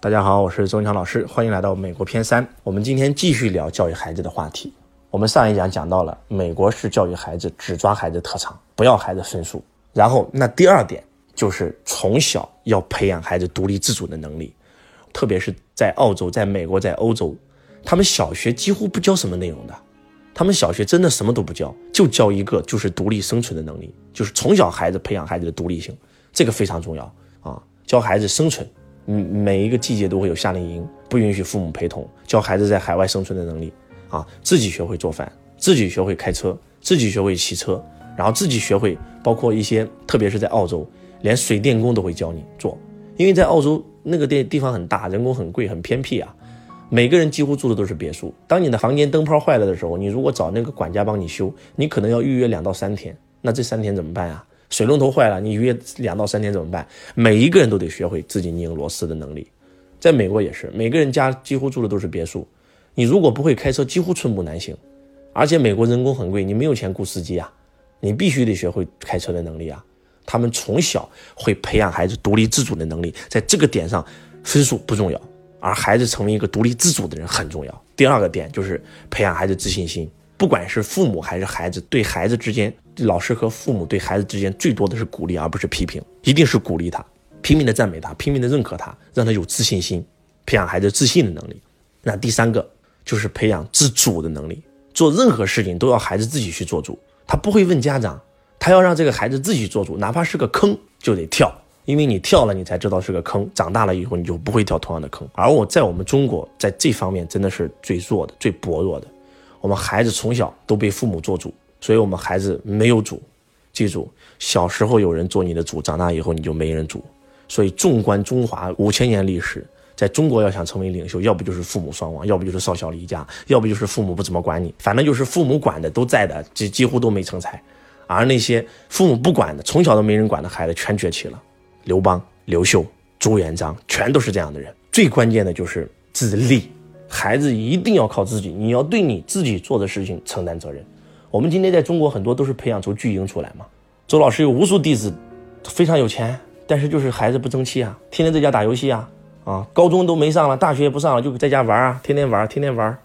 大家好，我是周文强老师，欢迎来到美国篇三。我们今天继续聊教育孩子的话题。我们上一讲讲到了美国式教育孩子，只抓孩子特长，不要孩子分数。然后那第二点就是从小要培养孩子独立自主的能力，特别是在澳洲、在美国、在欧洲，他们小学几乎不教什么内容的，他们小学真的什么都不教，就教一个就是独立生存的能力，就是从小孩子培养孩子的独立性，这个非常重要啊，教孩子生存。嗯，每一个季节都会有夏令营，不允许父母陪同，教孩子在海外生存的能力啊，自己学会做饭，自己学会开车，自己学会骑车，然后自己学会，包括一些，特别是在澳洲，连水电工都会教你做，因为在澳洲那个地地方很大，人工很贵，很偏僻啊，每个人几乎住的都是别墅。当你的房间灯泡坏了的时候，你如果找那个管家帮你修，你可能要预约两到三天，那这三天怎么办呀？水龙头坏了，你约两到三天怎么办？每一个人都得学会自己拧螺丝的能力。在美国也是，每个人家几乎住的都是别墅，你如果不会开车，几乎寸步难行。而且美国人工很贵，你没有钱雇司机啊，你必须得学会开车的能力啊。他们从小会培养孩子独立自主的能力，在这个点上，分数不重要，而孩子成为一个独立自主的人很重要。第二个点就是培养孩子自信心，不管是父母还是孩子，对孩子之间。老师和父母对孩子之间最多的是鼓励，而不是批评，一定是鼓励他，拼命的赞美他，拼命的认可他，让他有自信心，培养孩子自信的能力。那第三个就是培养自主的能力，做任何事情都要孩子自己去做主，他不会问家长，他要让这个孩子自己做主，哪怕是个坑就得跳，因为你跳了，你才知道是个坑，长大了以后你就不会跳同样的坑。而我在我们中国在这方面真的是最弱的，最薄弱的，我们孩子从小都被父母做主。所以，我们孩子没有主，记住，小时候有人做你的主，长大以后你就没人主。所以，纵观中华五千年历史，在中国要想成为领袖，要不就是父母双亡，要不就是少小离家，要不就是父母不怎么管你，反正就是父母管的都在的，几几乎都没成才。而那些父母不管的，从小都没人管的孩子，全崛起了。刘邦、刘秀、朱元璋，全都是这样的人。最关键的就是自立，孩子一定要靠自己，你要对你自己做的事情承担责任。我们今天在中国很多都是培养出巨婴出来嘛。周老师有无数弟子，非常有钱，但是就是孩子不争气啊，天天在家打游戏啊，啊，高中都没上了，大学也不上了，就在家玩啊，天天玩，天天玩，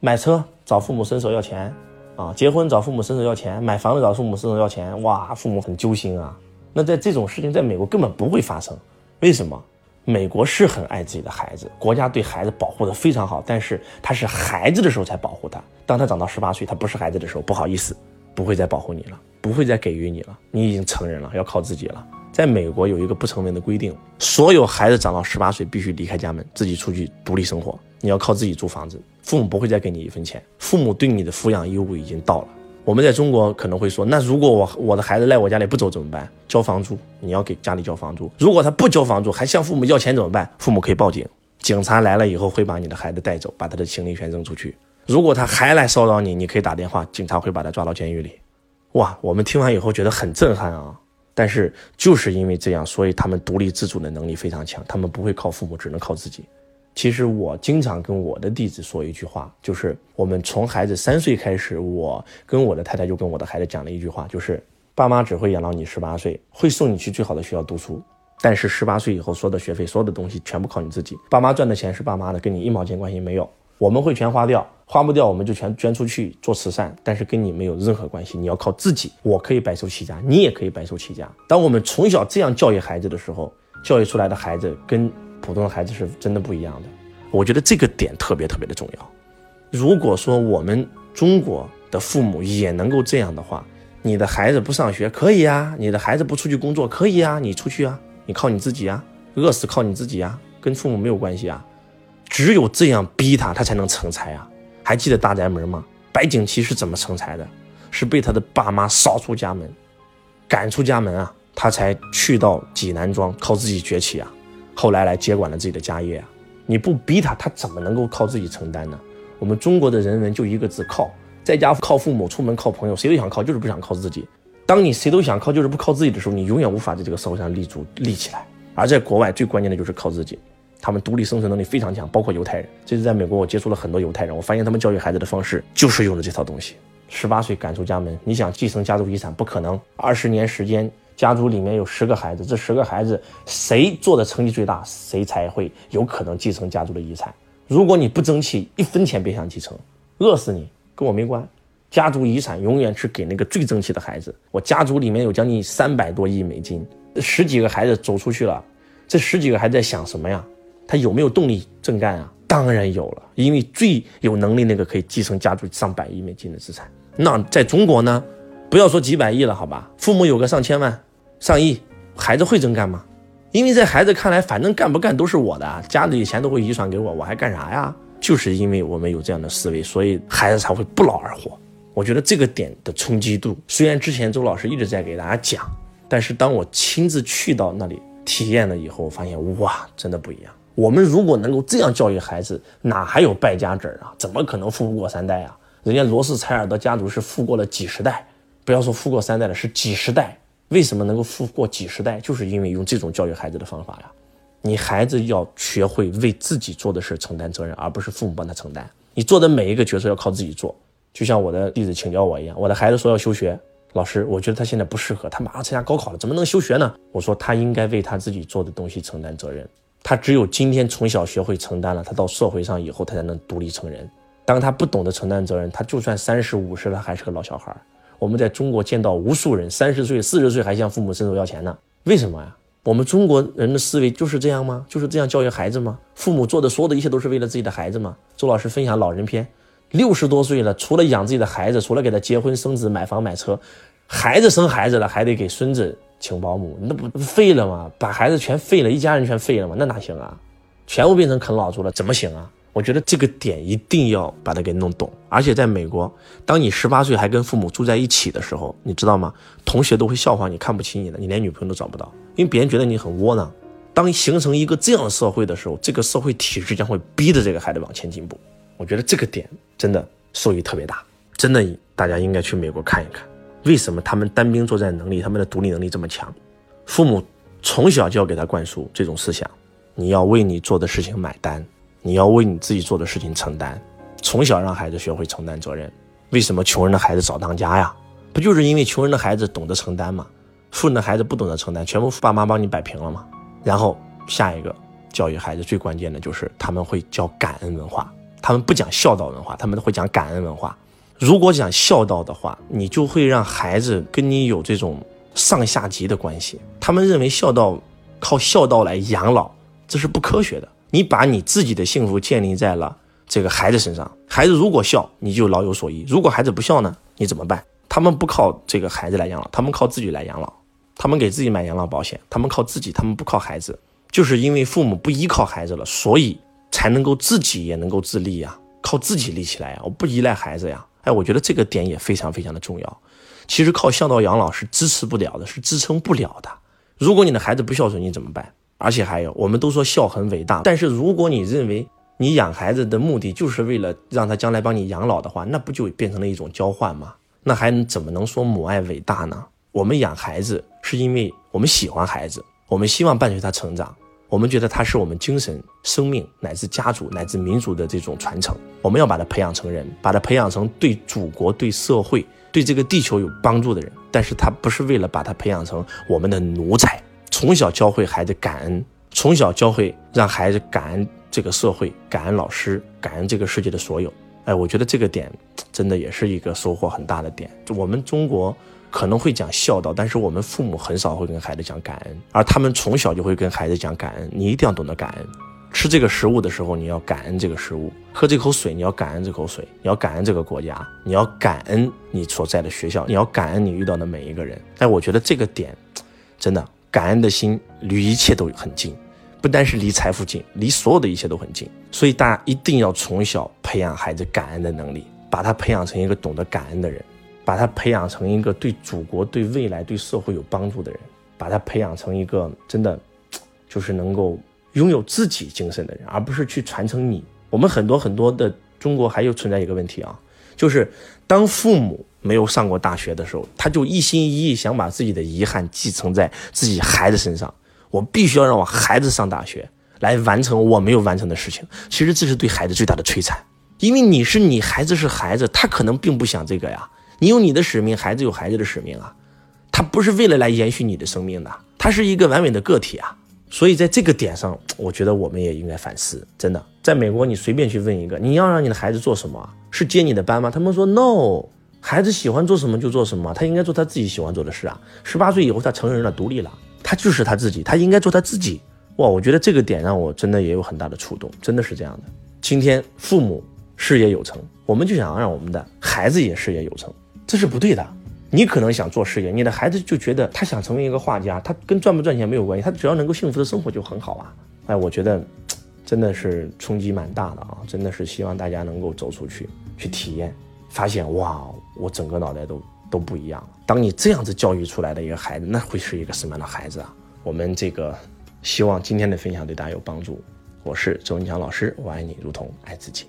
买车找父母伸手要钱，啊，结婚找父母伸手要钱，买房子找父母伸手要钱，哇，父母很揪心啊。那在这种事情在美国根本不会发生，为什么？美国是很爱自己的孩子，国家对孩子保护的非常好，但是他是孩子的时候才保护他。当他长到十八岁，他不是孩子的时候，不好意思，不会再保护你了，不会再给予你了，你已经成人了，要靠自己了。在美国有一个不成文的规定，所有孩子长到十八岁必须离开家门，自己出去独立生活，你要靠自己租房子，父母不会再给你一分钱，父母对你的抚养义务已经到了。我们在中国可能会说，那如果我我的孩子赖我家里不走怎么办？交房租，你要给家里交房租。如果他不交房租，还向父母要钱怎么办？父母可以报警，警察来了以后会把你的孩子带走，把他的行李全扔出去。如果他还来骚扰你，你可以打电话，警察会把他抓到监狱里。哇，我们听完以后觉得很震撼啊！但是就是因为这样，所以他们独立自主的能力非常强，他们不会靠父母，只能靠自己。其实我经常跟我的弟子说一句话，就是我们从孩子三岁开始，我跟我的太太就跟我的孩子讲了一句话，就是爸妈只会养到你十八岁，会送你去最好的学校读书，但是十八岁以后所有的学费、所有的东西全部靠你自己。爸妈赚的钱是爸妈的，跟你一毛钱关系没有。我们会全花掉，花不掉我们就全捐出去做慈善，但是跟你没有任何关系，你要靠自己。我可以白手起家，你也可以白手起家。当我们从小这样教育孩子的时候，教育出来的孩子跟。普通的孩子是真的不一样的，我觉得这个点特别特别的重要。如果说我们中国的父母也能够这样的话，你的孩子不上学可以啊，你的孩子不出去工作可以啊，你出去啊，你靠你自己啊，饿死靠你自己啊，跟父母没有关系啊。只有这样逼他，他才能成才啊。还记得大宅门吗？白景琦是怎么成才的？是被他的爸妈扫出家门，赶出家门啊，他才去到济南庄，靠自己崛起啊。后来来接管了自己的家业啊！你不逼他，他怎么能够靠自己承担呢？我们中国的人文就一个字靠，在家靠父母，出门靠朋友，谁都想靠，就是不想靠自己。当你谁都想靠，就是不靠自己的时候，你永远无法在这个社会上立足立起来。而在国外，最关键的就是靠自己，他们独立生存能力非常强，包括犹太人。这是在美国，我接触了很多犹太人，我发现他们教育孩子的方式就是用的这套东西。十八岁赶出家门，你想继承家族遗产不可能，二十年时间。家族里面有十个孩子，这十个孩子谁做的成绩最大，谁才会有可能继承家族的遗产。如果你不争气，一分钱别想继承，饿死你跟我没关。家族遗产永远是给那个最争气的孩子。我家族里面有将近三百多亿美金，十几个孩子走出去了，这十几个孩子在想什么呀？他有没有动力正干啊？当然有了，因为最有能力那个可以继承家族上百亿美金的资产。那在中国呢？不要说几百亿了，好吧？父母有个上千万、上亿，孩子会真干吗？因为在孩子看来，反正干不干都是我的，家里钱都会遗传给我，我还干啥呀？就是因为我们有这样的思维，所以孩子才会不劳而获。我觉得这个点的冲击度，虽然之前周老师一直在给大家讲，但是当我亲自去到那里体验了以后，发现哇，真的不一样。我们如果能够这样教育孩子，哪还有败家子儿啊？怎么可能富不过三代啊？人家罗斯柴尔德家族是富过了几十代。不要说富过三代了，是几十代。为什么能够富过几十代？就是因为用这种教育孩子的方法呀。你孩子要学会为自己做的事承担责任，而不是父母帮他承担。你做的每一个决策要靠自己做。就像我的弟子请教我一样，我的孩子说要休学，老师，我觉得他现在不适合，他马上参加高考了，怎么能休学呢？我说他应该为他自己做的东西承担责任。他只有今天从小学会承担了，他到社会上以后，他才能独立成人。当他不懂得承担责任，他就算三十五十了，还是个老小孩。我们在中国见到无数人三十岁、四十岁还向父母伸手要钱呢，为什么呀？我们中国人的思维就是这样吗？就是这样教育孩子吗？父母做的所有的一切都是为了自己的孩子吗？周老师分享老人篇，六十多岁了，除了养自己的孩子，除了给他结婚生子、买房买车，孩子生孩子了还得给孙子请保姆，那不废了吗？把孩子全废了，一家人全废了吗？那哪行啊？全部变成啃老族了，怎么行啊？我觉得这个点一定要把它给弄懂，而且在美国，当你十八岁还跟父母住在一起的时候，你知道吗？同学都会笑话你，看不起你的，你连女朋友都找不到，因为别人觉得你很窝囊。当形成一个这样的社会的时候，这个社会体制将会逼着这个孩子往前进步。我觉得这个点真的受益特别大，真的大家应该去美国看一看，为什么他们单兵作战能力、他们的独立能力这么强？父母从小就要给他灌输这种思想：你要为你做的事情买单。你要为你自己做的事情承担，从小让孩子学会承担责任。为什么穷人的孩子早当家呀？不就是因为穷人的孩子懂得承担吗？富人的孩子不懂得承担，全部爸妈帮你摆平了吗？然后下一个教育孩子最关键的就是他们会教感恩文化，他们不讲孝道文化，他们会讲感恩文化。如果讲孝道的话，你就会让孩子跟你有这种上下级的关系。他们认为孝道靠孝道来养老，这是不科学的。你把你自己的幸福建立在了这个孩子身上，孩子如果孝，你就老有所依；如果孩子不孝呢，你怎么办？他们不靠这个孩子来养老，他们靠自己来养老，他们给自己买养老保险，他们靠自己，他们不靠孩子，就是因为父母不依靠孩子了，所以才能够自己也能够自立呀，靠自己立起来呀，我不依赖孩子呀。哎，我觉得这个点也非常非常的重要。其实靠孝道养老是支持不了的，是支撑不了的。如果你的孩子不孝顺，你怎么办？而且还有，我们都说孝很伟大，但是如果你认为你养孩子的目的就是为了让他将来帮你养老的话，那不就变成了一种交换吗？那还怎么能说母爱伟大呢？我们养孩子是因为我们喜欢孩子，我们希望伴随他成长，我们觉得他是我们精神、生命乃至家族乃至民族的这种传承，我们要把他培养成人，把他培养成对祖国、对社会、对这个地球有帮助的人，但是他不是为了把他培养成我们的奴才。从小教会孩子感恩，从小教会让孩子感恩这个社会，感恩老师，感恩这个世界的所有。哎，我觉得这个点真的也是一个收获很大的点。就我们中国可能会讲孝道，但是我们父母很少会跟孩子讲感恩，而他们从小就会跟孩子讲感恩。你一定要懂得感恩，吃这个食物的时候你要感恩这个食物，喝这口水你要感恩这口水，你要感恩这个国家，你要感恩你所在的学校，你要感恩你遇到的每一个人。哎，我觉得这个点真的。感恩的心离一切都很近，不单是离财富近，离所有的一切都很近。所以大家一定要从小培养孩子感恩的能力，把他培养成一个懂得感恩的人，把他培养成一个对祖国、对未来、对社会有帮助的人，把他培养成一个真的就是能够拥有自己精神的人，而不是去传承你。我们很多很多的中国还有存在一个问题啊，就是当父母。没有上过大学的时候，他就一心一意想把自己的遗憾继承在自己孩子身上。我必须要让我孩子上大学，来完成我没有完成的事情。其实这是对孩子最大的摧残，因为你是你，孩子是孩子，他可能并不想这个呀。你有你的使命，孩子有孩子的使命啊。他不是为了来延续你的生命的，他是一个完美的个体啊。所以在这个点上，我觉得我们也应该反思。真的，在美国，你随便去问一个，你要让你的孩子做什么？是接你的班吗？他们说 no，孩子喜欢做什么就做什么，他应该做他自己喜欢做的事啊。十八岁以后，他成人了，独立了，他就是他自己，他应该做他自己。哇，我觉得这个点让我真的也有很大的触动，真的是这样的。今天父母事业有成，我们就想让我们的孩子也事业有成，这是不对的。你可能想做事业，你的孩子就觉得他想成为一个画家，他跟赚不赚钱没有关系，他只要能够幸福的生活就很好啊！哎，我觉得真的是冲击蛮大的啊！真的是希望大家能够走出去，去体验，发现哇，我整个脑袋都都不一样了。当你这样子教育出来的一个孩子，那会是一个什么样的孩子啊？我们这个希望今天的分享对大家有帮助。我是周文强老师，我爱你如同爱自己。